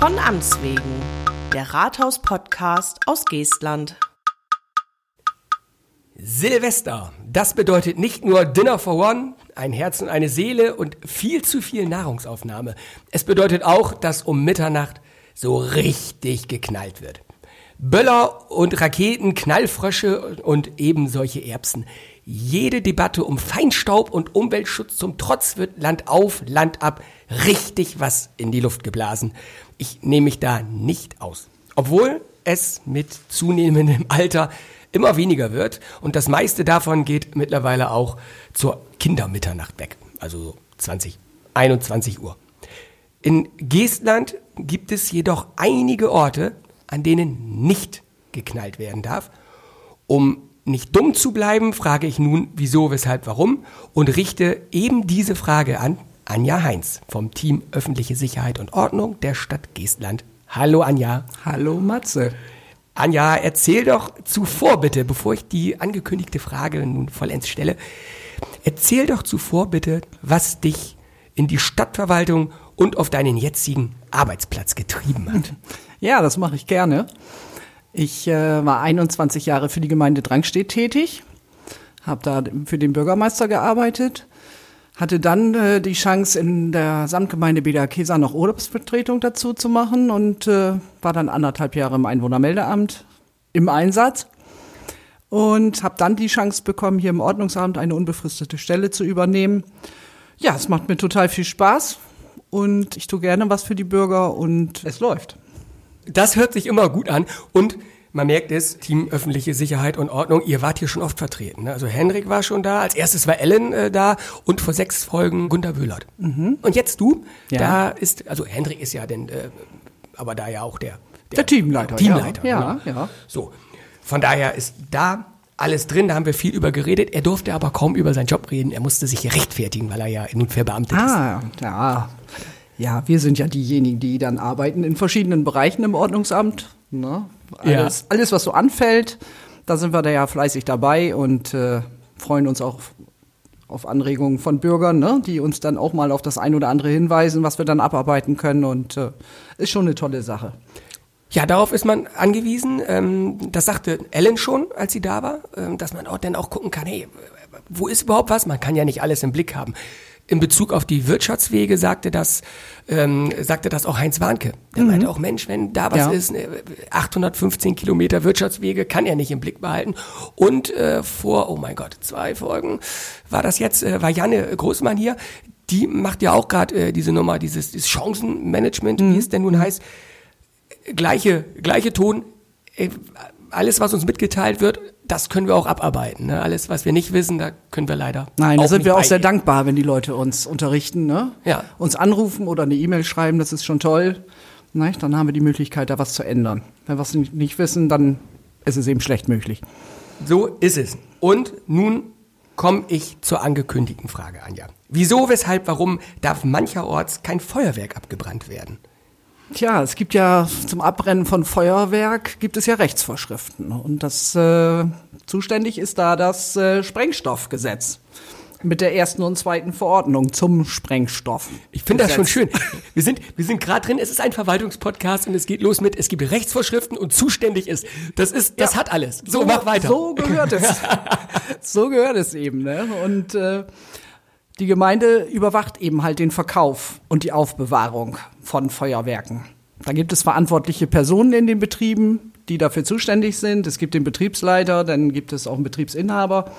Von Amts wegen. Der Rathaus-Podcast aus Geestland. Silvester, das bedeutet nicht nur Dinner for One, ein Herz und eine Seele und viel zu viel Nahrungsaufnahme. Es bedeutet auch, dass um Mitternacht so richtig geknallt wird. Böller und Raketen, Knallfrösche und eben solche Erbsen. Jede Debatte um Feinstaub und Umweltschutz zum Trotz wird Land auf, Land ab richtig was in die Luft geblasen. Ich nehme mich da nicht aus. Obwohl es mit zunehmendem Alter immer weniger wird und das meiste davon geht mittlerweile auch zur Kindermitternacht weg. Also 20, 21 Uhr. In Geestland gibt es jedoch einige Orte, an denen nicht geknallt werden darf. Um nicht dumm zu bleiben, frage ich nun, wieso, weshalb, warum und richte eben diese Frage an Anja Heinz vom Team Öffentliche Sicherheit und Ordnung der Stadt Geestland. Hallo Anja. Hallo Matze. Anja, erzähl doch zuvor bitte, bevor ich die angekündigte Frage nun vollends stelle, erzähl doch zuvor bitte, was dich in die Stadtverwaltung und auf deinen jetzigen Arbeitsplatz getrieben hat. Ja, das mache ich gerne. Ich äh, war 21 Jahre für die Gemeinde Drangstedt tätig, habe da für den Bürgermeister gearbeitet, hatte dann äh, die Chance, in der Samtgemeinde Beda Kesa noch Urlaubsvertretung dazu zu machen und äh, war dann anderthalb Jahre im Einwohnermeldeamt im Einsatz und habe dann die Chance bekommen, hier im Ordnungsamt eine unbefristete Stelle zu übernehmen. Ja, es macht mir total viel Spaß und ich tue gerne was für die Bürger und es läuft. Das hört sich immer gut an und man merkt es, Team öffentliche Sicherheit und Ordnung, ihr wart hier schon oft vertreten. Ne? Also Henrik war schon da, als erstes war Ellen äh, da und vor sechs Folgen Gunter Wöhlert. Mhm. Und jetzt du, ja. da ist, also Henrik ist ja denn, äh, aber da ja auch der, der, der Teamleiter. Teamleiter, ja, ne? ja. So, von daher ist da alles drin, da haben wir viel über geredet. Er durfte aber kaum über seinen Job reden. Er musste sich rechtfertigen, weil er ja nun verbeamtet ah, ist. Ah, ja. Ja, wir sind ja diejenigen, die dann arbeiten in verschiedenen Bereichen im Ordnungsamt. Ne? Alles, ja. alles, was so anfällt, da sind wir da ja fleißig dabei und äh, freuen uns auch auf Anregungen von Bürgern, ne? die uns dann auch mal auf das ein oder andere hinweisen, was wir dann abarbeiten können. Und äh, ist schon eine tolle Sache. Ja, darauf ist man angewiesen. Ähm, das sagte Ellen schon, als sie da war, ähm, dass man auch dann auch gucken kann, hey, wo ist überhaupt was? Man kann ja nicht alles im Blick haben in Bezug auf die Wirtschaftswege sagte das, ähm, sagte das auch Heinz Warnke. Der mhm. meinte auch, Mensch, wenn da was ja. ist, 815 Kilometer Wirtschaftswege kann er nicht im Blick behalten. Und äh, vor, oh mein Gott, zwei Folgen war das jetzt, äh, war Janne Großmann hier, die macht ja auch gerade äh, diese Nummer, dieses, dieses Chancenmanagement, mhm. wie es denn nun heißt. Gleiche, gleiche Ton. Äh, alles, was uns mitgeteilt wird, das können wir auch abarbeiten. Ne? Alles, was wir nicht wissen, da können wir leider. Nein, da sind wir auch sehr dankbar, wenn die Leute uns unterrichten, ne? ja. uns anrufen oder eine E-Mail schreiben, das ist schon toll. Ne? Dann haben wir die Möglichkeit, da was zu ändern. Wenn wir es nicht wissen, dann ist es eben schlecht möglich. So ist es. Und nun komme ich zur angekündigten Frage, Anja. Wieso, weshalb, warum darf mancherorts kein Feuerwerk abgebrannt werden? Tja, es gibt ja zum Abbrennen von Feuerwerk gibt es ja Rechtsvorschriften und das äh, zuständig ist da das äh, Sprengstoffgesetz mit der ersten und zweiten Verordnung zum Sprengstoff. Ich finde das schon schön. Wir sind, wir sind gerade drin. Es ist ein Verwaltungspodcast und es geht los mit, es gibt Rechtsvorschriften und zuständig ist. Das ist, das ja, hat alles. So, so, mach weiter. So gehört es. so gehört es eben. Ne? Und äh, die Gemeinde überwacht eben halt den Verkauf und die Aufbewahrung von Feuerwerken. Da gibt es verantwortliche Personen in den Betrieben, die dafür zuständig sind. Es gibt den Betriebsleiter, dann gibt es auch einen Betriebsinhaber.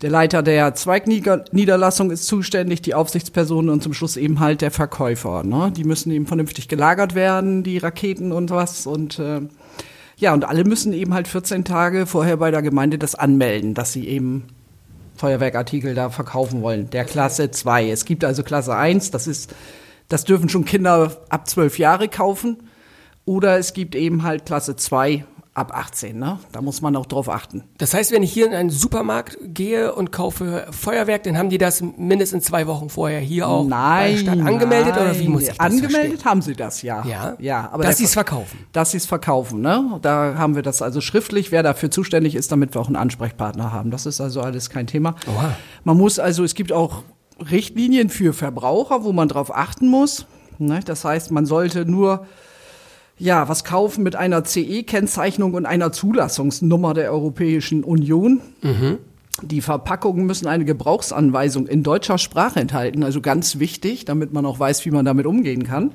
Der Leiter der Zweigniederlassung ist zuständig, die Aufsichtspersonen und zum Schluss eben halt der Verkäufer. Ne? Die müssen eben vernünftig gelagert werden, die Raketen und was. Und äh, ja, und alle müssen eben halt 14 Tage vorher bei der Gemeinde das anmelden, dass sie eben Feuerwerkartikel da verkaufen wollen, der Klasse 2. Es gibt also Klasse 1, das ist, das dürfen schon Kinder ab 12 Jahre kaufen. Oder es gibt eben halt Klasse 2 ab 18, ne? Da muss man auch drauf achten. Das heißt, wenn ich hier in einen Supermarkt gehe und kaufe Feuerwerk, dann haben die das mindestens zwei Wochen vorher hier auch nein, bei Stadt angemeldet nein. oder wie muss ich das Angemeldet verstehen? haben sie das, ja. Ja, ja aber dass sie es verkaufen. Dass sie es verkaufen, ne? Da haben wir das also schriftlich, wer dafür zuständig ist, damit wir auch einen Ansprechpartner haben. Das ist also alles kein Thema. Oha. Man muss also, es gibt auch Richtlinien für Verbraucher, wo man drauf achten muss. Ne? Das heißt, man sollte nur ja, was kaufen mit einer CE-Kennzeichnung und einer Zulassungsnummer der Europäischen Union. Die Verpackungen müssen eine Gebrauchsanweisung in deutscher Sprache enthalten, also ganz wichtig, damit man auch weiß, wie man damit umgehen kann.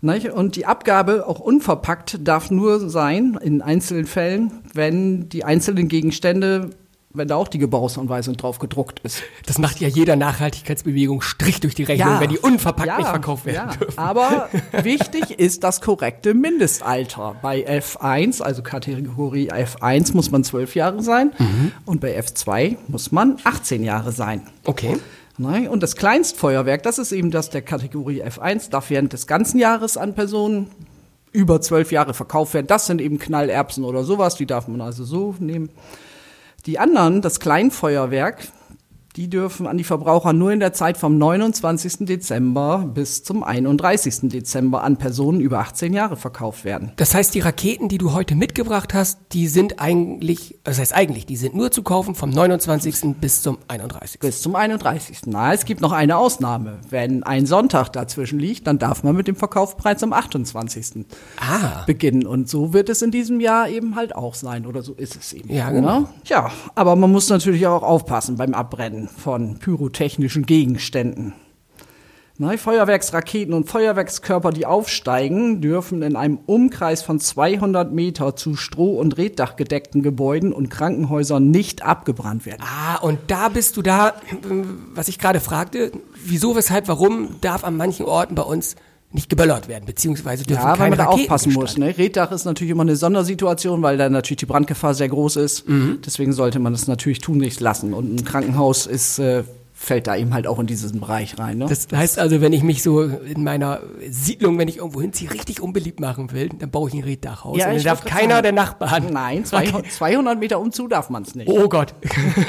Und die Abgabe, auch unverpackt, darf nur sein, in einzelnen Fällen, wenn die einzelnen Gegenstände, wenn da auch die Gebrauchsanweisung drauf gedruckt ist. Das macht ja jeder Nachhaltigkeitsbewegung Strich durch die Rechnung, wenn die unverpackt ja, nicht verkauft werden ja. dürfen. Aber wichtig ist das korrekte Mindestalter. Bei F1, also Kategorie F1, muss man zwölf Jahre sein und bei F2 muss man 18 Jahre sein. Okay. Ne? Und das Kleinstfeuerwerk, das ist eben das der Kategorie F1, darf während des ganzen Jahres an Personen über zwölf Jahre verkauft werden. Das sind eben Knallerbsen oder sowas, die darf man also so nehmen. Die anderen, das Kleinfeuerwerk, die dürfen an die Verbraucher nur in der Zeit vom 29. Dezember bis zum 31. Dezember an Personen über 18 Jahre verkauft werden. Das heißt, die Raketen, die du heute mitgebracht hast, die sind eigentlich, das heißt eigentlich, die sind nur zu kaufen vom 29. bis zum 31. Bis zum 31. Na, es gibt noch eine Ausnahme. Wenn ein Sonntag dazwischen liegt, dann darf man mit dem Verkauf bereits am 28. Ah. beginnen. Und so wird es in diesem Jahr eben halt auch sein. Oder so ist es eben. Ja, genau. Ne? Ja, aber man muss natürlich auch aufpassen beim Abbrennen von pyrotechnischen Gegenständen. Ne, Feuerwerksraketen und Feuerwerkskörper, die aufsteigen, dürfen in einem Umkreis von 200 Meter zu Stroh- und Reddachgedeckten Gebäuden und Krankenhäusern nicht abgebrannt werden. Ah, und da bist du da, was ich gerade fragte, wieso, weshalb, warum darf an manchen Orten bei uns nicht geböllert werden, beziehungsweise dürfen Ja, weil keine man da Raketen aufpassen muss. Ne? Reddach ist natürlich immer eine Sondersituation, weil da natürlich die Brandgefahr sehr groß ist. Mhm. Deswegen sollte man das natürlich tunlichst lassen. Und ein Krankenhaus ist, äh, fällt da eben halt auch in diesen Bereich rein. Ne? Das heißt also, wenn ich mich so in meiner Siedlung, wenn ich irgendwo hinziehe, richtig unbeliebt machen will, dann baue ich ein Reddachhaus. Ja, und dann darf keiner sagen. der Nachbarn. Nein, 200, 200 Meter umzu darf man es nicht. Oh Gott.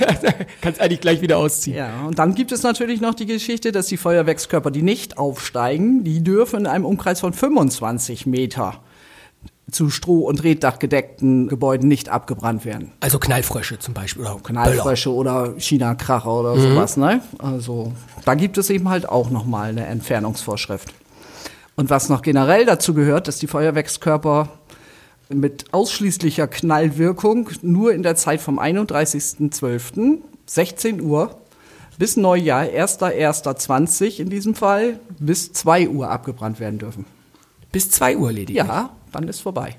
Kannst eigentlich gleich wieder ausziehen. Ja, und dann gibt es natürlich noch die Geschichte, dass die Feuerwerkskörper, die nicht aufsteigen, die dürfen in einem Umkreis von 25 Meter zu Stroh- und Reddachgedeckten Gebäuden nicht abgebrannt werden. Also Knallfrösche zum Beispiel. Oder Böller. Knallfrösche oder China-Kracher oder sowas, ne? Also da gibt es eben halt auch nochmal eine Entfernungsvorschrift. Und was noch generell dazu gehört, dass die Feuerwerkskörper mit ausschließlicher Knallwirkung nur in der Zeit vom 31.12. 16 Uhr bis Neujahr, 1.1.20 in diesem Fall, bis 2 Uhr abgebrannt werden dürfen. Bis 2 Uhr lediglich. Ja, dann ist vorbei.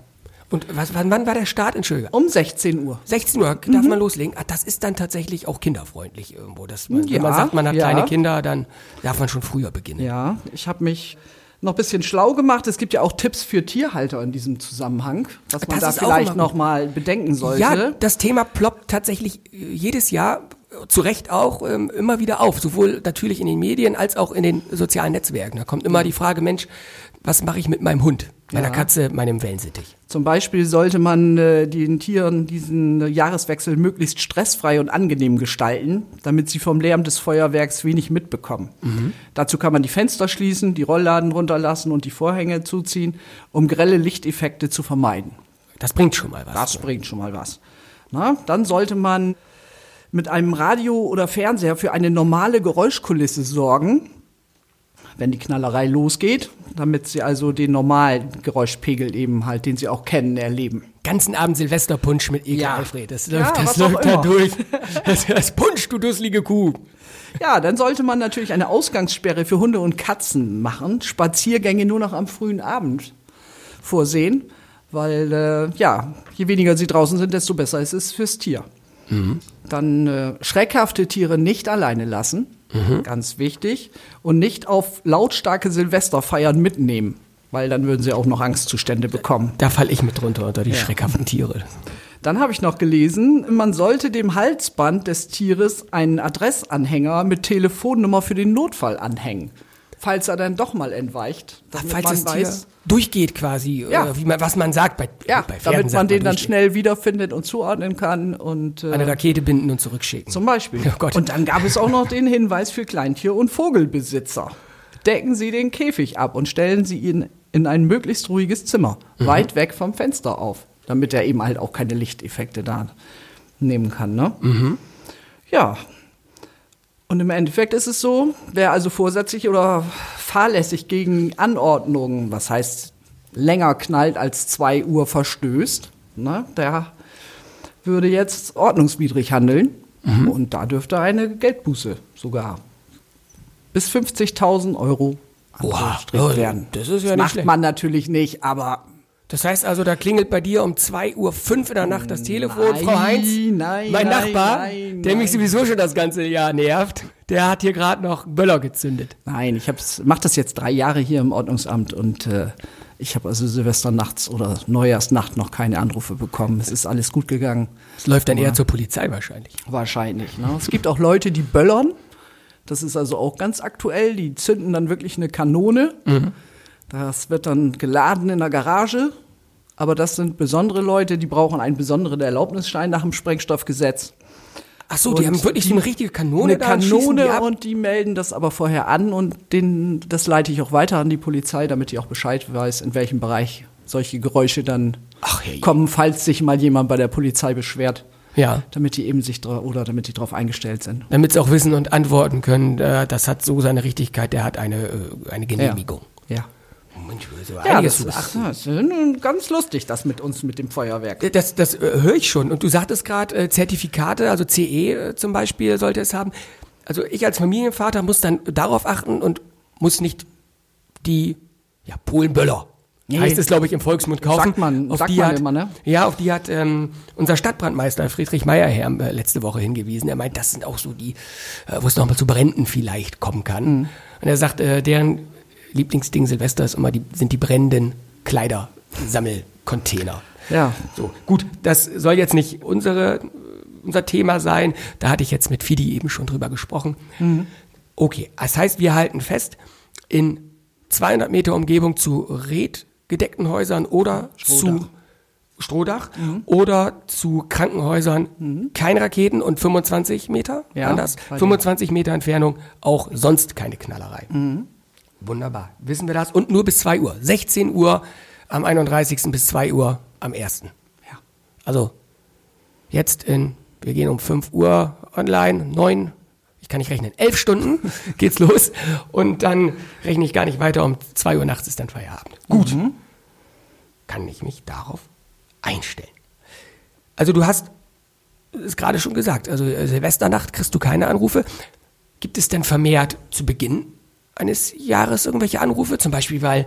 Und was, wann, wann war der Start? Entschuldige. Um 16 Uhr. 16 Uhr darf man loslegen. Ah, das ist dann tatsächlich auch kinderfreundlich irgendwo. Dass man, Ja, wenn man sagt, man hat ja. kleine Kinder, dann darf man schon früher beginnen. Ja, ich habe mich noch ein bisschen schlau gemacht. Es gibt ja auch Tipps für Tierhalter in diesem Zusammenhang, was man Das da vielleicht immer noch mal bedenken sollte. Ja, das Thema ploppt tatsächlich äh, jedes Jahr äh, zu Recht auch ähm, immer wieder auf, sowohl natürlich in den Medien als auch in den sozialen Netzwerken. Da kommt immer die Frage, Mensch, was mache ich mit meinem Hund, meiner Ja. Katze, meinem Wellensittich? Zum Beispiel sollte man äh, den Tieren diesen äh, Jahreswechsel möglichst stressfrei und angenehm gestalten, damit sie vom Lärm des Feuerwerks wenig mitbekommen. Dazu kann man die Fenster schließen, die Rollladen runterlassen und die Vorhänge zuziehen, um grelle Lichteffekte zu vermeiden. Das bringt schon mal was. Das bringt schon mal was. Na, dann sollte man mit einem Radio oder Fernseher für eine normale Geräuschkulisse sorgen, wenn die Knallerei losgeht, damit sie also den normalen Geräuschpegel eben halt, den sie auch kennen, erleben. Ganzen Abend Silvesterpunsch mit Eke Ja. Alfred. Das Ja, läuft, das was auch läuft da durch. Das, das Punsch, du dusselige Kuh. Ja, dann sollte man natürlich eine Ausgangssperre für Hunde und Katzen machen, Spaziergänge nur noch am frühen Abend vorsehen, weil äh, ja, je weniger sie draußen sind, desto besser ist es fürs Tier. Dann äh, schreckhafte Tiere nicht alleine lassen, ganz wichtig, und nicht auf lautstarke Silvesterfeiern mitnehmen, weil dann würden sie auch noch Angstzustände bekommen. Da falle ich mit drunter unter die schreckhaften Tiere. Dann habe ich noch gelesen, man sollte dem Halsband des Tieres einen Adressanhänger mit Telefonnummer für den Notfall anhängen. Falls er dann doch mal entweicht. damit Falls man das Tier weiß, durchgeht quasi, Ja. äh, wie man, was man sagt bei, ja, bei Pferden damit man den dann schnell wiederfindet und zuordnen kann. Und, Eine äh, Rakete binden und zurückschicken. zum Beispiel. Oh Gott. Und dann gab es auch noch den Hinweis für Kleintier- und Vogelbesitzer. Decken Sie den Käfig ab und stellen Sie ihn in ein möglichst ruhiges Zimmer, Mhm. weit weg vom Fenster auf, damit er eben halt auch keine Lichteffekte da nehmen kann. Ne? Mhm. Ja. Und im Endeffekt ist es so, wer also vorsätzlich oder fahrlässig gegen Anordnungen, was heißt länger knallt als zwei Uhr verstößt, ne, der würde jetzt ordnungswidrig handeln. Und da dürfte eine Geldbuße sogar bis 50.000 Euro ja, werden. das ist ja nicht macht schlecht. man natürlich nicht, aber Das heißt also, da klingelt bei dir um 2 Uhr fünf in der Nacht das Telefon, Nein, Frau Heinz. nein, mein nein, Nachbar, der mich sowieso schon das ganze Jahr nervt, der hat hier gerade noch Böller gezündet. Nein, ich mache das jetzt drei Jahre hier im Ordnungsamt und äh, ich habe also Silvesternachts oder Neujahrsnacht noch keine Anrufe bekommen. Es ist alles gut gegangen. Es läuft dann eher zur Polizei wahrscheinlich. Wahrscheinlich. Ne? Es gibt auch Leute, die böllern. Das ist also auch ganz aktuell. Die zünden dann wirklich eine Kanone. Das wird dann geladen in der Garage. Aber das sind besondere Leute, die brauchen einen besonderen Erlaubnisschein nach dem Sprengstoffgesetz. Ach so, die Und haben wirklich so eine richtige Kanone eine da die Kanone ab? und die melden das aber vorher an und den, das leite ich auch weiter an die Polizei, damit die auch Bescheid weiß, in welchem Bereich solche Geräusche dann Ach, herrje. kommen, falls sich mal jemand bei der Polizei beschwert. Ja. Damit die eben sich oder damit die darauf eingestellt sind. Damit sie auch wissen und antworten können, äh, das hat so seine Richtigkeit, der hat eine, äh, eine Genehmigung. Ja. Mensch, so Ja, das ist, ja, das ist ganz lustig, das mit uns, mit dem Feuerwerk. Das, das äh, höre ich schon. Und du sagtest gerade, äh, Zertifikate, also CE äh, zum Beispiel sollte es haben. Also ich als Familienvater muss dann darauf achten und muss nicht die ja, Polenböller, Nee. heißt es, glaube ich, im Volksmund kaufen. Sagt man- auf sagt die man hat, immer, ne? Ja, auf die hat ähm, unser Stadtbrandmeister Friedrich Meyerherr äh, letzte Woche hingewiesen. Er meint, das sind auch so die, äh, wo es nochmal zu Bränden vielleicht kommen kann. Mhm. Und er sagt, äh, deren Lieblingsding Silvester ist immer die, sind die brennenden Kleidersammelcontainer. Ja. So, gut, das soll jetzt nicht unsere, unser Thema sein. Da hatte ich jetzt mit Fidi eben schon drüber gesprochen. Okay, das heißt, wir halten fest, in 200 Meter Umgebung zu redgedeckten Häusern oder zu Strohdach oder zu Krankenhäusern kein Raketen und 25 Meter, Ja, anders, bei dir. 25 Meter Entfernung auch sonst keine Knallerei. Wunderbar, wissen wir das und nur bis 2 Uhr, 16 Uhr am 31. bis 2 Uhr am 1. Ja. Also jetzt in, wir gehen um 5 Uhr online, 9, ich kann nicht rechnen, 11 Stunden geht's los und dann rechne ich gar nicht weiter, um 2 Uhr nachts ist dann Feierabend. Gut. Kann ich mich darauf einstellen. Also du hast es gerade schon gesagt, also äh, Silvesternacht kriegst du keine Anrufe. Gibt es denn vermehrt zu Beginn eines Jahres irgendwelche Anrufe? Zum Beispiel, weil,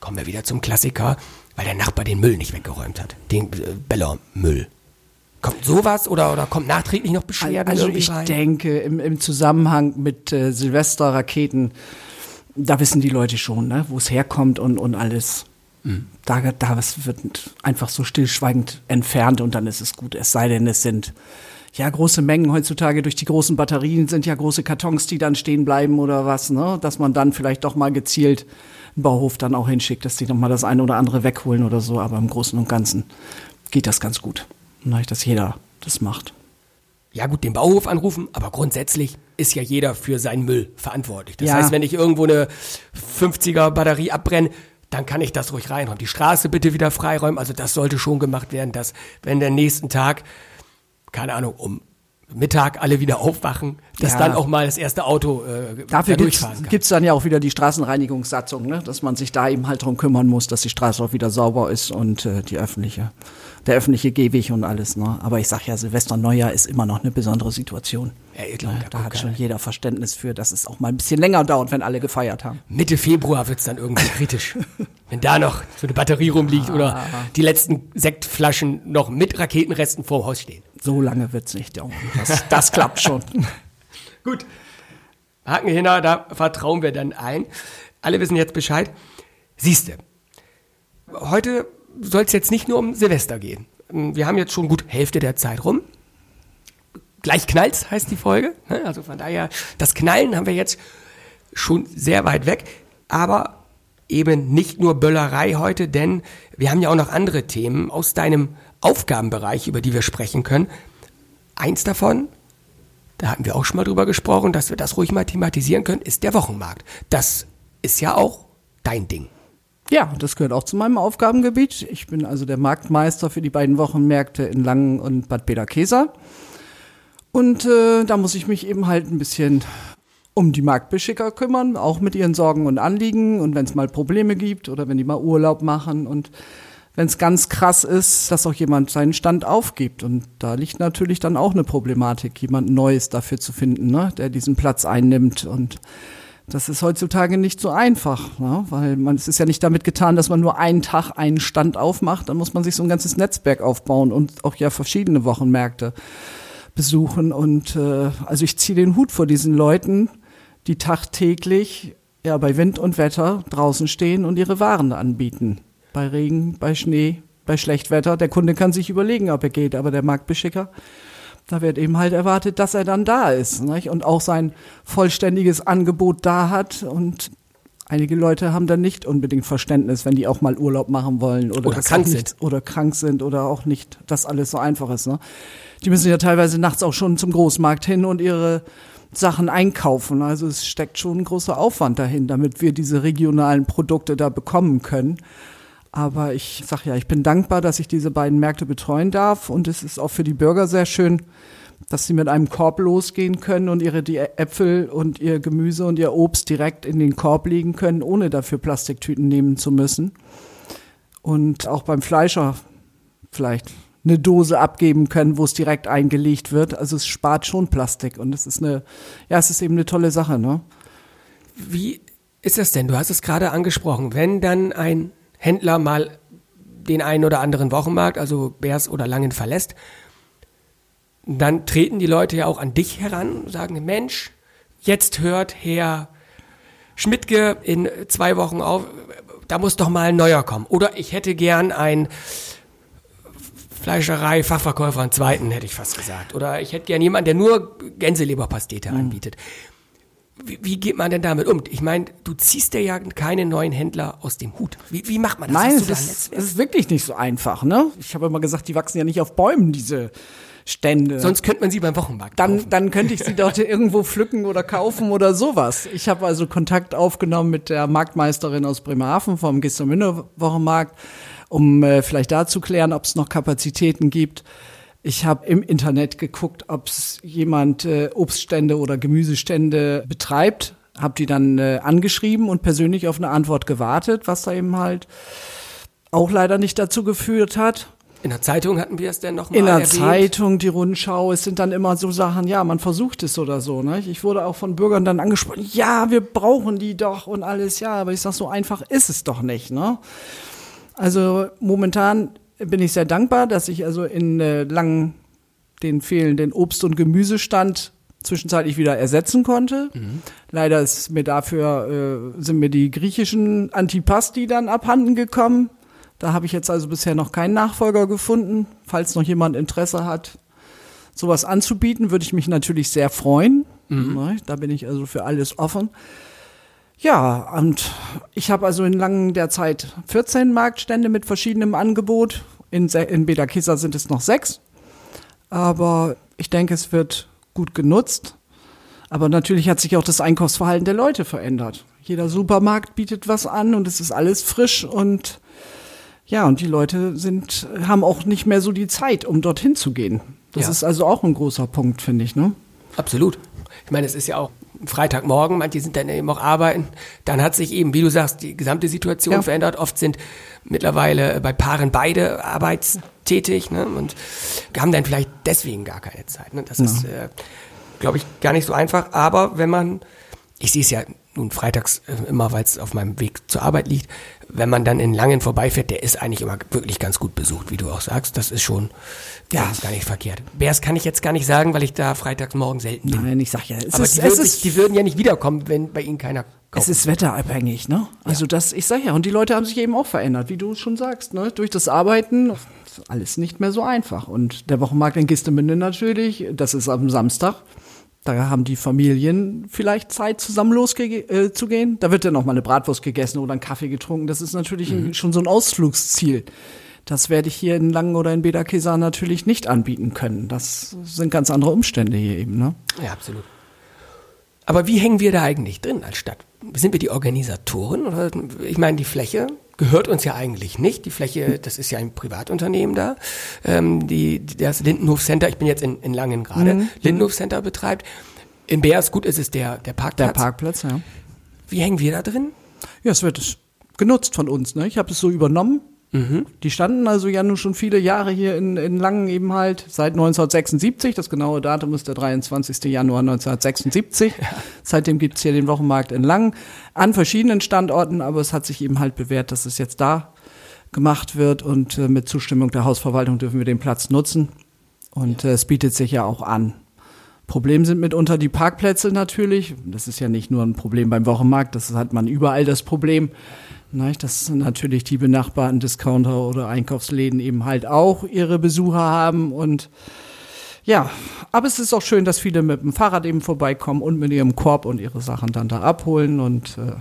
kommen wir wieder zum Klassiker, weil der Nachbar den Müll nicht weggeräumt hat. Den äh, Bellermüll. Kommt sowas oder, oder kommt nachträglich noch Beschwerden? Also ich rein? denke, im, im Zusammenhang mit äh, Silvesterraketen, da wissen die Leute schon, ne, wo es herkommt und, und alles. Da, da was wird einfach so stillschweigend entfernt und dann ist es gut. Es sei denn, es sind ja große Mengen heutzutage durch die großen Batterien sind ja große Kartons, die dann stehen bleiben oder was, ne? Dass man dann vielleicht doch mal gezielt einen Bauhof dann auch hinschickt, dass die noch mal das eine oder andere wegholen oder so. Aber im Großen und Ganzen geht das ganz gut. Ne, dass jeder das macht. Ja gut, den Bauhof anrufen, aber grundsätzlich ist ja jeder für seinen Müll verantwortlich. Das Ja. heißt, wenn ich irgendwo eine 50er Batterie abbrenne, dann kann ich das ruhig reinräumen. Die Straße bitte wieder freiräumen. Also das sollte schon gemacht werden, dass wenn der nächsten Tag, keine Ahnung, um Mittag alle wieder aufwachen, dass Ja. dann auch mal das erste Auto äh, Dafür da kann. gibt's dann ja auch wieder die Straßenreinigungssatzung, ne? dass man sich da eben halt drum kümmern muss, dass die Straße auch wieder sauber ist und äh, die öffentliche, der öffentliche Gehweg und alles. Ne? Aber ich sag ja, Silvester Neujahr ist immer noch eine besondere Situation. Ja, ich glaub, da da hat schon jeder Verständnis für, dass es auch mal ein bisschen länger dauert, wenn alle gefeiert haben. Mitte Februar wird's dann irgendwie kritisch. Wenn da noch so eine Batterie rumliegt oder die letzten Sektflaschen noch mit Raketenresten vorm Haus stehen. So lange wird's nicht dauern. Das, das klappt schon. Gut. Haken hinter, da vertrauen wir dann ein. Alle wissen jetzt Bescheid. Siehste, heute soll es jetzt nicht nur um Silvester gehen. Wir haben jetzt schon gut Hälfte der Zeit rum. Gleich knallt's heißt die Folge. ne? Also von daher, das Knallen haben wir jetzt schon sehr weit weg. Aber eben nicht nur Böllerei heute, denn wir haben ja auch noch andere Themen aus deinem Aufgabenbereich, über die wir sprechen können. Eins davon, da hatten wir auch schon mal drüber gesprochen, dass wir das ruhig mal thematisieren können, ist der Wochenmarkt. Das ist ja auch dein Ding. Ja, das gehört auch zu meinem Aufgabengebiet. Ich bin also der Marktmeister für die beiden Wochenmärkte in Langen und Bad Bederkesa. Und äh, da muss ich mich eben halt ein bisschen um die Marktbeschicker kümmern, auch mit ihren Sorgen und Anliegen und wenn es mal Probleme gibt oder wenn die mal Urlaub machen und wenn es ganz krass ist, dass auch jemand seinen Stand aufgibt. Und da liegt natürlich dann auch eine Problematik, jemand Neues dafür zu finden, ne? der diesen Platz einnimmt. Und das ist heutzutage nicht so einfach, ne? weil man, es ist ja nicht damit getan, dass man nur einen Tag einen Stand aufmacht. Dann muss man sich so ein ganzes Netzwerk aufbauen und auch ja verschiedene Wochenmärkte besuchen. Und äh, also ich ziehe den Hut vor diesen Leuten, die tagtäglich ja bei Wind und Wetter draußen stehen und ihre Waren anbieten. Bei Regen, bei Schnee, bei Schlechtwetter. Der Kunde kann sich überlegen, ob er geht, aber der Marktbeschicker, da wird eben halt erwartet, dass er dann da ist nicht? und auch sein vollständiges Angebot da hat und Einige Leute haben dann nicht unbedingt Verständnis, wenn die auch mal Urlaub machen wollen oder, Oder krank nicht, sind. oder krank sind oder auch nicht, dass alles so einfach ist. Ne? Die müssen ja teilweise nachts auch schon zum Großmarkt hin und ihre Sachen einkaufen. Also es steckt schon ein großer Aufwand dahin, damit wir diese regionalen Produkte da bekommen können. Aber ich sag ja, ich bin dankbar, dass ich diese beiden Märkte betreuen darf und es ist auch für die Bürger sehr schön, dass sie mit einem Korb losgehen können und ihre Äpfel und ihr Gemüse und ihr Obst direkt in den Korb legen können, ohne dafür Plastiktüten nehmen zu müssen. Und auch beim Fleischer vielleicht eine Dose abgeben können, wo es direkt eingelegt wird. Also es spart schon Plastik und es ist eine, ja, es ist eben eine tolle Sache, ne? Wie ist das denn? Du hast es gerade angesprochen. Wenn dann ein Händler mal den einen oder anderen Wochenmarkt, also Bärs oder Langen verlässt, dann treten die Leute ja auch an dich heran und sagen, Mensch, jetzt hört Herr Schmidtke in zwei Wochen auf, da muss doch mal ein neuer kommen. Oder ich hätte gern ein Fleischerei, Fachverkäufer, einen zweiten, hätte ich fast gesagt. Oder ich hätte gern jemanden, der nur Gänseleberpastete anbietet. Wie, wie geht man denn damit um? Ich meine, du ziehst dir ja keine neuen Händler aus dem Hut. Wie, wie macht man das? Nein, es du da ist, ist wirklich nicht so einfach, ne? Ich habe immer gesagt, die wachsen ja nicht auf Bäumen, diese Stände. Sonst könnte man sie beim Wochenmarkt dann, kaufen. dann könnte ich sie dort irgendwo pflücken oder kaufen oder sowas. Ich habe also Kontakt aufgenommen mit der Marktmeisterin aus Bremerhaven vom Gistomünder Wochenmarkt, um äh, vielleicht da zu klären, ob es noch Kapazitäten gibt. Ich habe im Internet geguckt, ob es jemand äh, Obststände oder Gemüsestände betreibt, habe die dann äh, angeschrieben und persönlich auf eine Antwort gewartet, was da eben halt auch leider nicht dazu geführt hat. In der Zeitung hatten wir es denn nochmal In der erwähnt. Zeitung, die Rundschau, es sind dann immer so Sachen, ja, man versucht es oder so. Ne? Ich wurde auch von Bürgern dann angesprochen, ja, wir brauchen die doch und alles, ja, aber ich sag, so einfach ist es doch nicht. Ne? Also momentan bin ich sehr dankbar, dass ich also in äh, Langen den fehlenden Obst- und Gemüsestand zwischenzeitlich wieder ersetzen konnte. Leider ist mir dafür, äh, sind mir die griechischen Antipasti dann abhanden gekommen. Da habe ich jetzt also bisher noch keinen Nachfolger gefunden. Falls noch jemand Interesse hat, sowas anzubieten, würde ich mich natürlich sehr freuen. Ne, Da bin ich also für alles offen. Ja, und ich habe also in langen der Zeit 14 Marktstände mit verschiedenem Angebot. In, in Beda Kisa sind es noch sechs. Aber ich denke, es wird gut genutzt. Aber natürlich hat sich auch das Einkaufsverhalten der Leute verändert. Jeder Supermarkt bietet was an und es ist alles frisch und ja, und die Leute sind, haben auch nicht mehr so die Zeit, um dorthin zu gehen. Das Ja. ist also auch ein großer Punkt, finde ich, ne? Absolut. Ich meine, es ist ja auch Freitagmorgen, manche sind dann eben auch arbeiten. Dann hat sich eben, wie du sagst, die gesamte Situation Ja. verändert. Oft sind mittlerweile bei Paaren beide arbeitstätig ne? und haben dann vielleicht deswegen gar keine Zeit. Ne? Das ist, äh, glaube ich, gar nicht so einfach. Aber wenn man, ich sehe es ja nun freitags äh, immer, weil es auf meinem Weg zur Arbeit liegt, wenn man dann in Langen vorbeifährt, der ist eigentlich immer wirklich ganz gut besucht, wie du auch sagst. Das ist schon ja. gar nicht verkehrt. Bärs kann ich jetzt gar nicht sagen, weil ich da freitags morgen selten bin. Nein, ich sag ja, es Aber ist, die, es würden, ist die würden ja nicht wiederkommen, wenn bei ihnen keiner kauft. Es ist wetterabhängig, ne? Also das, ich sag ja, und die Leute haben sich eben auch verändert, wie du schon sagst, ne? Durch das Arbeiten ist alles nicht mehr so einfach. Und der Wochenmarkt in Gistemünde natürlich, das ist am Samstag. Da haben die Familien vielleicht Zeit, zusammen loszugehen. Äh, da wird dann noch mal eine Bratwurst gegessen oder ein Kaffee getrunken. Das ist natürlich ein, schon so ein Ausflugsziel. Das werde ich hier in Langen oder in Beda-Kesa natürlich nicht anbieten können. Das sind ganz andere Umstände hier eben, ne? Ja, absolut. Aber wie hängen wir da eigentlich drin als Stadt? Sind wir die Organisatoren? Oder, ich meine, die Fläche gehört uns ja eigentlich nicht. Die Fläche, das ist ja ein Privatunternehmen da. Ähm, die, das Lindenhof Center, ich bin jetzt in, in Langen gerade, Lindenhof Center betreibt. In Beers, gut, ist es der, der Parkplatz. Der Parkplatz, ja. Wie hängen wir da drin? Ja, es wird genutzt von uns. Ne? Ich habe es so übernommen. Mhm. Die standen also ja nun schon viele Jahre hier in, in Langen eben halt, seit 1976. Das genaue Datum ist der 23. Januar 1976. Ja. Seitdem gibt's hier den Wochenmarkt in Langen an verschiedenen Standorten, aber es hat sich eben halt bewährt, dass es jetzt da gemacht wird und äh, mit Zustimmung der Hausverwaltung dürfen wir den Platz nutzen. Und äh, es bietet sich ja auch an. Problem sind mitunter die Parkplätze natürlich. Das ist ja nicht nur ein Problem beim Wochenmarkt, das hat man überall das Problem. Dass natürlich die benachbarten Discounter oder Einkaufsläden eben halt auch ihre Besucher haben und ja, aber es ist auch schön, dass viele mit dem Fahrrad eben vorbeikommen und mit ihrem Korb und ihre Sachen dann da abholen und äh,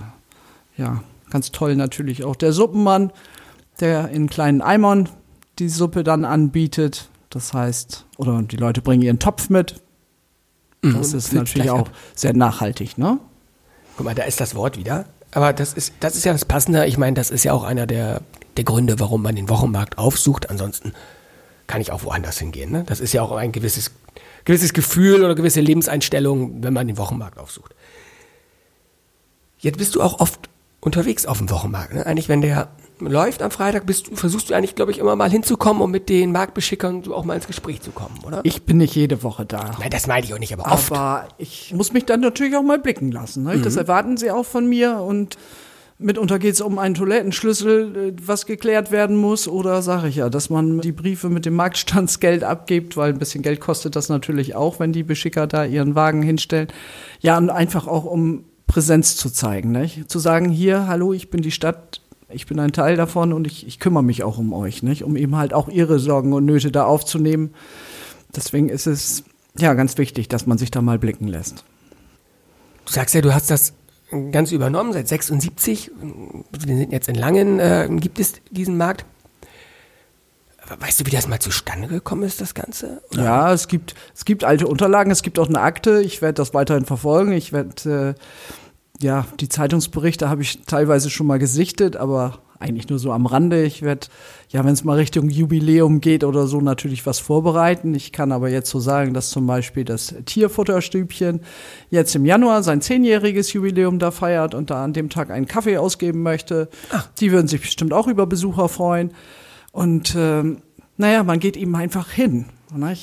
ja, ganz toll natürlich auch der Suppenmann, der in kleinen Eimern die Suppe dann anbietet. Das heißt, oder die Leute bringen ihren Topf mit. Das ist natürlich auch sehr nachhaltig, ne? Guck mal, da ist das Wort wieder. Aber das ist, das ist ja das Passende. Ich meine, das ist ja auch einer der, der Gründe, warum man den Wochenmarkt aufsucht. Ansonsten kann ich auch woanders hingehen. Ne? Das ist ja auch ein gewisses, gewisses Gefühl oder gewisse Lebenseinstellung, wenn man den Wochenmarkt aufsucht. Jetzt bist du auch oft unterwegs auf dem Wochenmarkt. Ne? Eigentlich, wenn der läuft am Freitag, bist, versuchst du eigentlich, glaube ich, immer mal hinzukommen, um mit den Marktbeschickern auch mal ins Gespräch zu kommen, oder? Ich bin nicht jede Woche da. Nein, das meine ich auch nicht, aber oft. Aber ich muss mich dann natürlich auch mal blicken lassen. Ne? Mhm. Das erwarten sie auch von mir und Mitunter geht es um einen Toilettenschlüssel, äh, was geklärt werden muss, oder sage ich ja, dass man die Briefe mit dem Marktstandsgeld abgibt, weil ein bisschen Geld kostet das natürlich auch, wenn die Beschicker da ihren Wagen hinstellen. Ja, und einfach auch um Präsenz zu zeigen, nicht? zu sagen, hier, hallo, ich bin die Stadt, ich bin ein Teil davon und ich, ich kümmere mich auch um euch, nicht? um eben halt auch ihre Sorgen und Nöte da aufzunehmen. Deswegen ist es ja ganz wichtig, dass man sich da mal blicken lässt. Du sagst ja, du hast das ganz übernommen seit 76. Wir sind jetzt in Langen, äh, gibt es diesen Markt. Weißt du, wie das mal zustande gekommen ist, das Ganze? Oder? Ja, es gibt, es gibt alte Unterlagen, es gibt auch eine Akte. Ich werde das weiterhin verfolgen. Ich werde äh, ja, die Zeitungsberichte habe ich teilweise schon mal gesichtet, aber eigentlich nur so am Rande. Ich werde, ja, wenn es mal Richtung Jubiläum geht oder so, natürlich was vorbereiten. Ich kann aber jetzt so sagen, dass zum Beispiel das Tierfutterstübchen jetzt im Januar sein zehnjähriges Jubiläum da feiert und da an dem Tag einen Kaffee ausgeben möchte. Ach. Die würden sich bestimmt auch über Besucher freuen. Und ähm, naja, man geht eben einfach hin.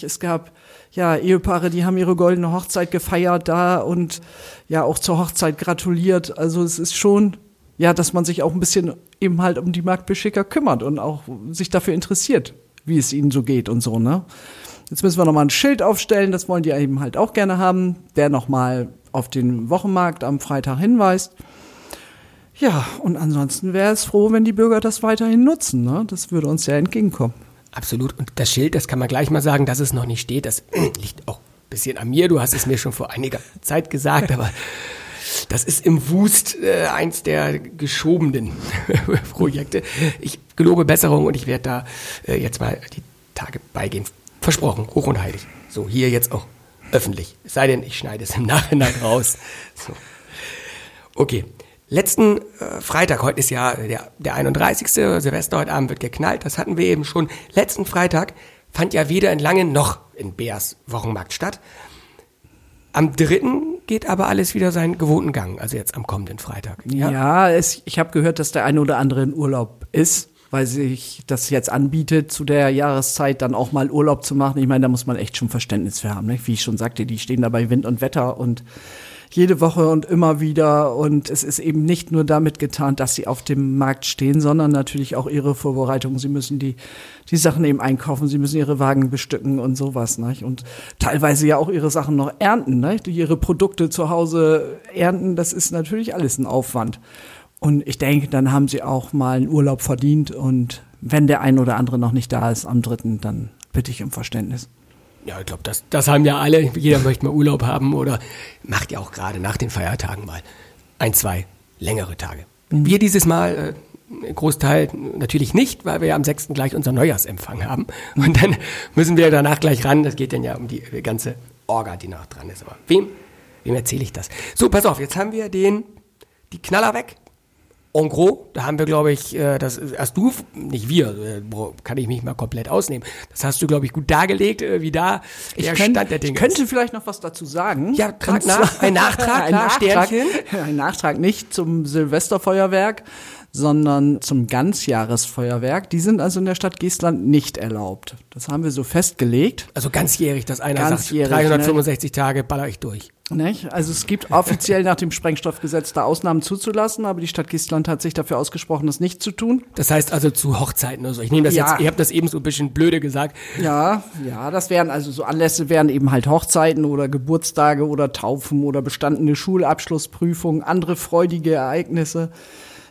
Es gab ja, Ehepaare, die haben ihre goldene Hochzeit gefeiert da und ja auch zur Hochzeit gratuliert. Also es ist schon, ja, dass man sich auch ein bisschen eben halt um die Marktbeschicker kümmert und auch sich dafür interessiert, wie es ihnen so geht und so, ne? Jetzt müssen wir nochmal ein Schild aufstellen, das wollen die eben halt auch gerne haben, der nochmal auf den Wochenmarkt am Freitag hinweist. Ja, und ansonsten wäre es froh, wenn die Bürger das weiterhin nutzen. Ne? Das würde uns sehr entgegenkommen. Absolut. Und das Schild, das kann man gleich mal sagen, dass es noch nicht steht. Das liegt auch ein bisschen an mir. Du hast es mir schon vor einiger Zeit gesagt, aber das ist im Wust äh, eins der geschobenen Projekte. Ich gelobe Besserung und ich werde da äh, jetzt mal die Tage beigehen. Versprochen, hoch und heilig. So, hier jetzt auch öffentlich. Es sei denn, ich schneide es im Nachhinein raus. So. Okay, Letzten äh, Freitag, heute ist ja der, der 31. Silvester, heute Abend wird geknallt, das hatten wir eben schon. Letzten Freitag fand ja weder in Langen noch in Beers Wochenmarkt statt. Am dritten geht aber alles wieder seinen gewohnten Gang, also jetzt am kommenden Freitag. Ja, ja es, ich habe gehört, dass der eine oder andere in Urlaub ist, weil sich das jetzt anbietet, zu der Jahreszeit dann auch mal Urlaub zu machen. Ich meine, da muss man echt schon Verständnis für haben. Ne? Wie ich schon sagte, die stehen da bei Wind und Wetter und jede Woche und immer wieder. Und es ist eben nicht nur damit getan, dass sie auf dem Markt stehen, sondern natürlich auch ihre Vorbereitung. Sie müssen die, die Sachen eben einkaufen, sie müssen ihre Wagen bestücken und sowas. Nicht? Und teilweise ja auch ihre Sachen noch ernten, nicht? ihre Produkte zu Hause ernten. Das ist natürlich alles ein Aufwand. Und ich denke, dann haben sie auch mal einen Urlaub verdient. Und wenn der ein oder andere noch nicht da ist am dritten, dann bitte ich um Verständnis. Ja, ich glaube, das, das haben ja alle. Jeder möchte mal Urlaub haben oder macht ja auch gerade nach den Feiertagen mal ein, zwei längere Tage. Mhm. Wir dieses Mal, äh, Großteil natürlich nicht, weil wir ja am 6. gleich unser Neujahrsempfang haben. Und dann müssen wir danach gleich ran. Das geht dann ja um die ganze Orga, die nach dran ist. Aber wem, wem erzähle ich das? So, pass auf, jetzt haben wir den, die Knaller weg. En gros, da haben wir, glaube ich, äh, das hast du, nicht wir, äh, kann ich mich mal komplett ausnehmen. Das hast du, glaube ich, gut dargelegt, äh, wie da der könnt- Stand der Dinge ich könnte ist. vielleicht noch was dazu sagen. Ja, trag nach. Ein Nachtrag, ein Nachtrag, Sternchen. ein Nachtrag nicht zum Silvesterfeuerwerk, sondern zum Ganzjahresfeuerwerk. Die sind also in der Stadt Geestland nicht erlaubt. Das haben wir so festgelegt. Also ganzjährig, dass einer Ganzjährig, sagt, 365 Tage baller ich durch. Nicht? Also es gibt offiziell nach dem Sprengstoffgesetz da Ausnahmen zuzulassen, aber die Stadt Geestland hat sich dafür ausgesprochen, das nicht zu tun. Das heißt also zu Hochzeiten oder so. Ich nehme das Ja. jetzt, ihr habt das eben so ein bisschen blöde gesagt. Ja, ja, das wären also so Anlässe wären eben halt Hochzeiten oder Geburtstage oder Taufen oder bestandene Schulabschlussprüfungen, andere freudige Ereignisse.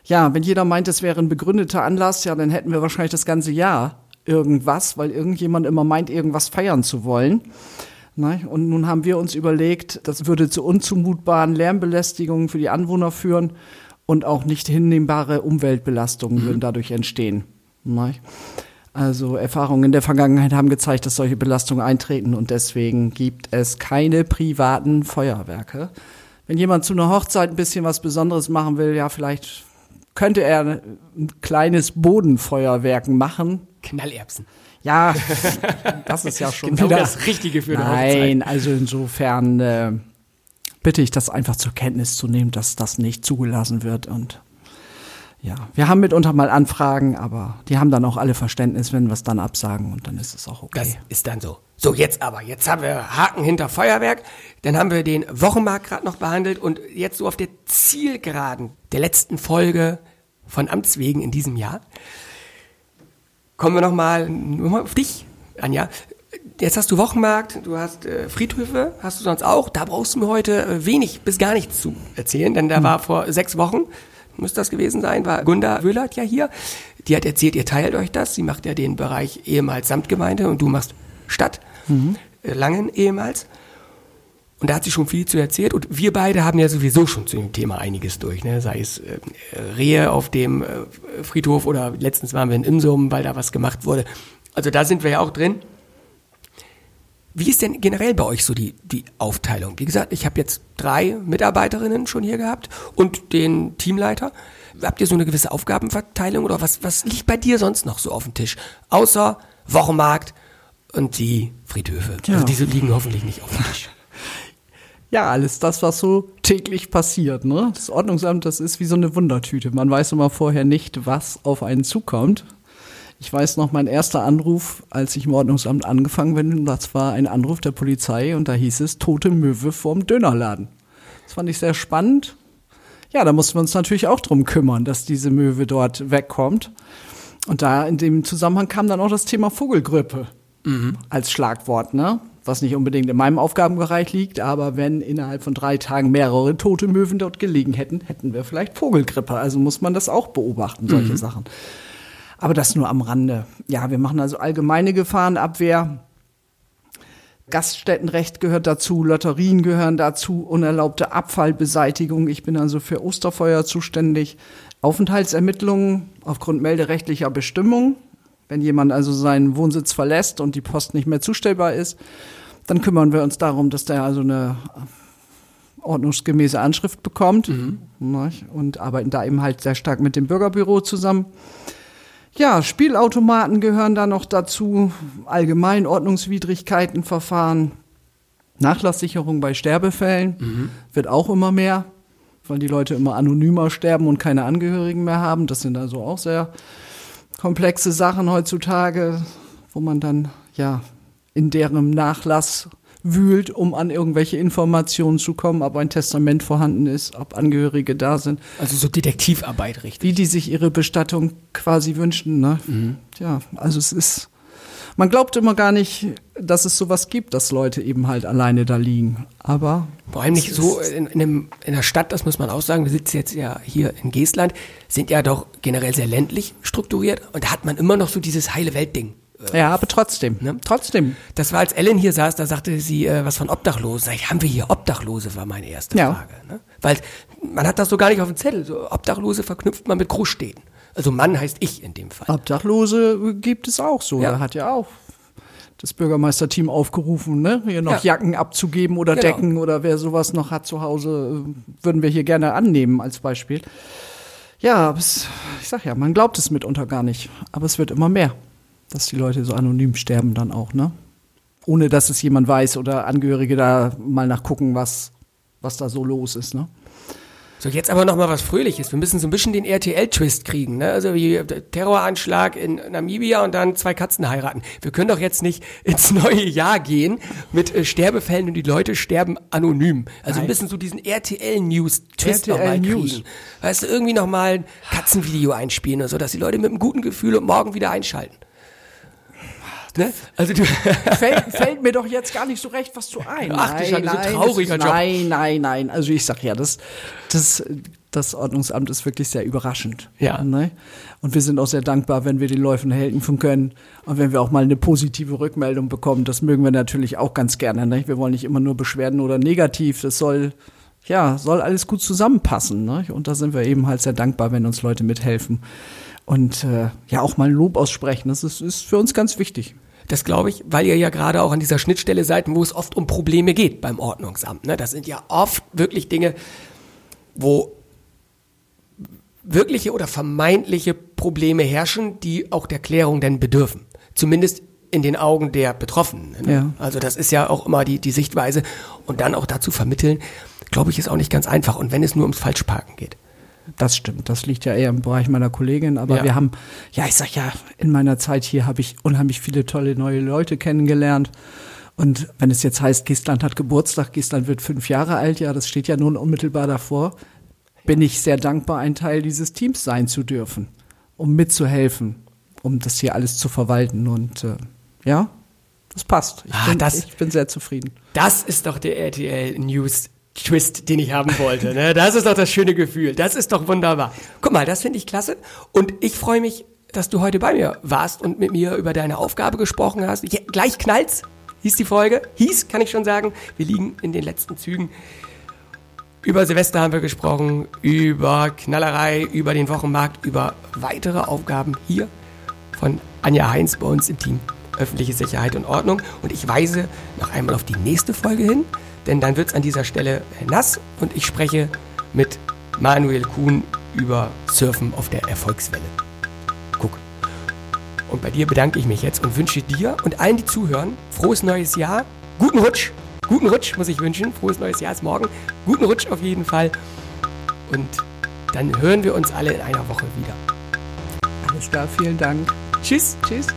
Ja, wenn jeder meint, es wäre ein begründeter Anlass, ja, dann hätten wir wahrscheinlich das ganze Jahr irgendwas, weil irgendjemand immer meint, irgendwas feiern zu wollen. Ne? Und nun haben wir uns überlegt, das würde zu unzumutbaren Lärmbelästigungen für die Anwohner führen und auch nicht hinnehmbare Umweltbelastungen würden dadurch entstehen. Ne? Also Erfahrungen in der Vergangenheit haben gezeigt, dass solche Belastungen eintreten und deswegen gibt es keine privaten Feuerwerke. Wenn jemand zu einer Hochzeit ein bisschen was Besonderes machen will, ja, vielleicht könnte er ein kleines Bodenfeuerwerk machen. Knallerbsen. Ja, das ist ja schon Genau wieder das Richtige für Nein, also insofern äh, bitte ich das einfach zur Kenntnis zu nehmen, dass das nicht zugelassen wird und ja, wir haben mitunter mal Anfragen, aber die haben dann auch alle Verständnis, wenn wir es dann absagen und dann ist es auch okay. Das ist dann so. So, jetzt aber. Jetzt haben wir Haken hinter Feuerwerk. Dann haben wir den Wochenmarkt gerade noch behandelt und jetzt so auf der Zielgeraden der letzten Folge von Amts wegen in diesem Jahr. Kommen wir nochmal mal auf dich, Anja. Jetzt hast du Wochenmarkt, du hast äh, Friedhöfe, hast du sonst auch. Da brauchst du mir heute äh, wenig bis gar nichts zu erzählen, denn da war vor sechs Wochen, müsste das gewesen sein, war Gunda Wöhlert ja hier. Die hat erzählt, ihr teilt euch das. Sie macht ja den Bereich ehemals Samtgemeinde und du machst Stadt, äh, Langen ehemals. Und da hat sie schon viel zu erzählt. Und wir beide haben ja sowieso schon zu dem Thema einiges durch. Ne? Sei es äh, Rehe auf dem äh, Friedhof oder letztens waren wir in Imsum, weil da was gemacht wurde. Also da sind wir ja auch drin. Wie ist denn generell bei euch so die, die Aufteilung? Wie gesagt, ich habe jetzt drei Mitarbeiterinnen schon hier gehabt und den Teamleiter. Habt ihr so eine gewisse Aufgabenverteilung oder was, was liegt bei dir sonst noch so auf dem Tisch? Außer Wochenmarkt und die Friedhöfe. Ja. Also diese liegen hoffentlich nicht auf dem Tisch. Ja, alles das, was so täglich passiert. Ne? Das Ordnungsamt, das ist wie so eine Wundertüte. Man weiß immer vorher nicht, was auf einen zukommt. Ich weiß noch, mein erster Anruf, als ich im Ordnungsamt angefangen bin, das war ein Anruf der Polizei und da hieß es tote Möwe vorm Dönerladen. Das fand ich sehr spannend. Ja, da mussten wir uns natürlich auch drum kümmern, dass diese Möwe dort wegkommt. Und da in dem Zusammenhang kam dann auch das Thema Vogelgrippe als Schlagwort, ne? Was nicht unbedingt in meinem Aufgabenbereich liegt, aber wenn innerhalb von drei Tagen mehrere tote Möwen dort gelegen hätten, hätten wir vielleicht Vogelgrippe. Also muss man das auch beobachten, solche Sachen. Aber das nur am Rande. Ja, wir machen also allgemeine Gefahrenabwehr. Gaststättenrecht gehört dazu, Lotterien gehören dazu, unerlaubte Abfallbeseitigung. Ich bin also für Osterfeuer zuständig. Aufenthaltsermittlungen aufgrund melderechtlicher Bestimmungen. Wenn jemand also seinen Wohnsitz verlässt und die Post nicht mehr zustellbar ist, dann kümmern wir uns darum, dass der also eine ordnungsgemäße Anschrift bekommt Ne? und arbeiten da eben halt sehr stark mit dem Bürgerbüro zusammen. Ja, Spielautomaten gehören da noch dazu, allgemein Ordnungswidrigkeiten, Verfahren, Nachlasssicherung bei Sterbefällen wird auch immer mehr, weil die Leute immer anonymer sterben und keine Angehörigen mehr haben. Das sind also auch sehr komplexe Sachen heutzutage, wo man dann ja in deren Nachlass wühlt, um an irgendwelche Informationen zu kommen, ob ein Testament vorhanden ist, ob Angehörige da sind Also so Detektivarbeit, richtig. wie die sich ihre Bestattung quasi wünschen. Ne? Ja, also es ist, man glaubt immer gar nicht, dass es sowas gibt, dass Leute eben halt alleine da liegen. Aber Vor allem nicht so in, in, einem, in der Stadt, das muss man auch sagen, wir sitzen jetzt ja hier in Geestland, sind ja doch generell sehr ländlich strukturiert und da hat man immer noch so dieses heile Welt-Ding. Ja, aber trotzdem, Ne? trotzdem. Das war, als Ellen hier saß, da sagte sie äh, was von Obdachlosen. Sag ich, haben wir hier Obdachlose, war meine erste Ja. Frage. Ne? Weil man hat das so gar nicht auf dem Zettel. So, Obdachlose verknüpft man mit Großstädten. Also Mann heißt ich in dem Fall. Obdachlose gibt es auch so. Ja. Da hat ja auch das Bürgermeisterteam aufgerufen, ne? hier noch Ja. Jacken abzugeben oder Genau. Decken oder wer sowas noch hat zu Hause, äh, würden wir hier gerne annehmen als Beispiel. Ja, es, ich sag ja, man glaubt es mitunter gar nicht. Aber es wird immer mehr, dass die Leute so anonym sterben dann auch, ne? Ohne dass es jemand weiß oder Angehörige da mal nachgucken, was, was da so los ist, ne? So, jetzt aber noch mal was Fröhliches. Wir müssen so ein bisschen den RTL-Twist kriegen, ne? Also wie Terroranschlag in Namibia und dann zwei Katzen heiraten. Wir können doch jetzt nicht ins neue Jahr gehen mit äh, Sterbefällen und die Leute sterben anonym. Also Nein. ein bisschen so diesen RTL-News-Twist RTL noch mal News. kriegen. Weißt du, irgendwie noch mal ein Katzenvideo einspielen oder so, dass die Leute mit einem guten Gefühl und morgen wieder einschalten. Ne? Also du, fällt, fällt mir doch jetzt gar nicht so recht was zu ein. Ach, das ist ein so Job. Nein, nein, nein. Also ich sag ja, das, das, das Ordnungsamt ist wirklich sehr überraschend. Ja. Ne? Und wir sind auch sehr dankbar, wenn wir den Läufen helfen können und wenn wir auch mal eine positive Rückmeldung bekommen. Das mögen wir natürlich auch ganz gerne. Ne? Wir wollen nicht immer nur Beschwerden oder negativ. Das soll, ja, soll alles gut zusammenpassen. Ne? Und da sind wir eben halt sehr dankbar, wenn uns Leute mithelfen. Und äh, ja, auch mal ein Lob aussprechen. Das ist, ist für uns ganz wichtig. Das glaube ich, weil ihr ja gerade auch an dieser Schnittstelle seid, wo es oft um Probleme geht beim Ordnungsamt. Ne? Das sind ja oft wirklich Dinge, wo wirkliche oder vermeintliche Probleme herrschen, die auch der Klärung denn bedürfen. Zumindest in den Augen der Betroffenen. Ne? Ja. Also das ist ja auch immer die, die Sichtweise. Und dann auch dazu vermitteln, glaube ich, ist auch nicht ganz einfach. Und wenn es nur ums Falschparken geht. Das stimmt, das liegt ja eher im Bereich meiner Kollegin, aber Ja. wir haben, ja, ich sag ja, in meiner Zeit hier habe ich unheimlich viele tolle neue Leute kennengelernt. Und wenn es jetzt heißt, Gestland hat Geburtstag, Gestland wird fünf Jahre alt, ja, das steht ja nun unmittelbar davor, bin ich sehr dankbar, ein Teil dieses Teams sein zu dürfen, um mitzuhelfen, um das hier alles zu verwalten. Und äh, ja, das passt. Ich, Ah, bin, das- ich bin sehr zufrieden. Das ist doch der RTL News Twist, den ich haben wollte. Ne? Das ist doch das schöne Gefühl. Das ist doch wunderbar. Guck mal, das finde ich klasse. Und ich freue mich, dass du heute bei mir warst und mit mir über deine Aufgabe gesprochen hast. Ja, gleich knallt's, hieß die Folge. Hieß, kann ich schon sagen. Wir liegen in den letzten Zügen. Über Silvester haben wir gesprochen, über Knallerei, über den Wochenmarkt, über weitere Aufgaben hier von Anja Heinz bei uns im Team Öffentliche Sicherheit und Ordnung. Und ich weise noch einmal auf die nächste Folge hin, denn dann wird es an dieser Stelle nass und ich spreche mit Manuel Kuhn über Surfen auf der Erfolgswelle. Guck. Und bei dir bedanke ich mich jetzt und wünsche dir und allen, die zuhören, frohes neues Jahr, guten Rutsch, guten Rutsch muss ich wünschen, frohes neues Jahr ist morgen, guten Rutsch auf jeden Fall und dann hören wir uns alle in einer Woche wieder. Alles klar, vielen Dank. Tschüss. Tschüss.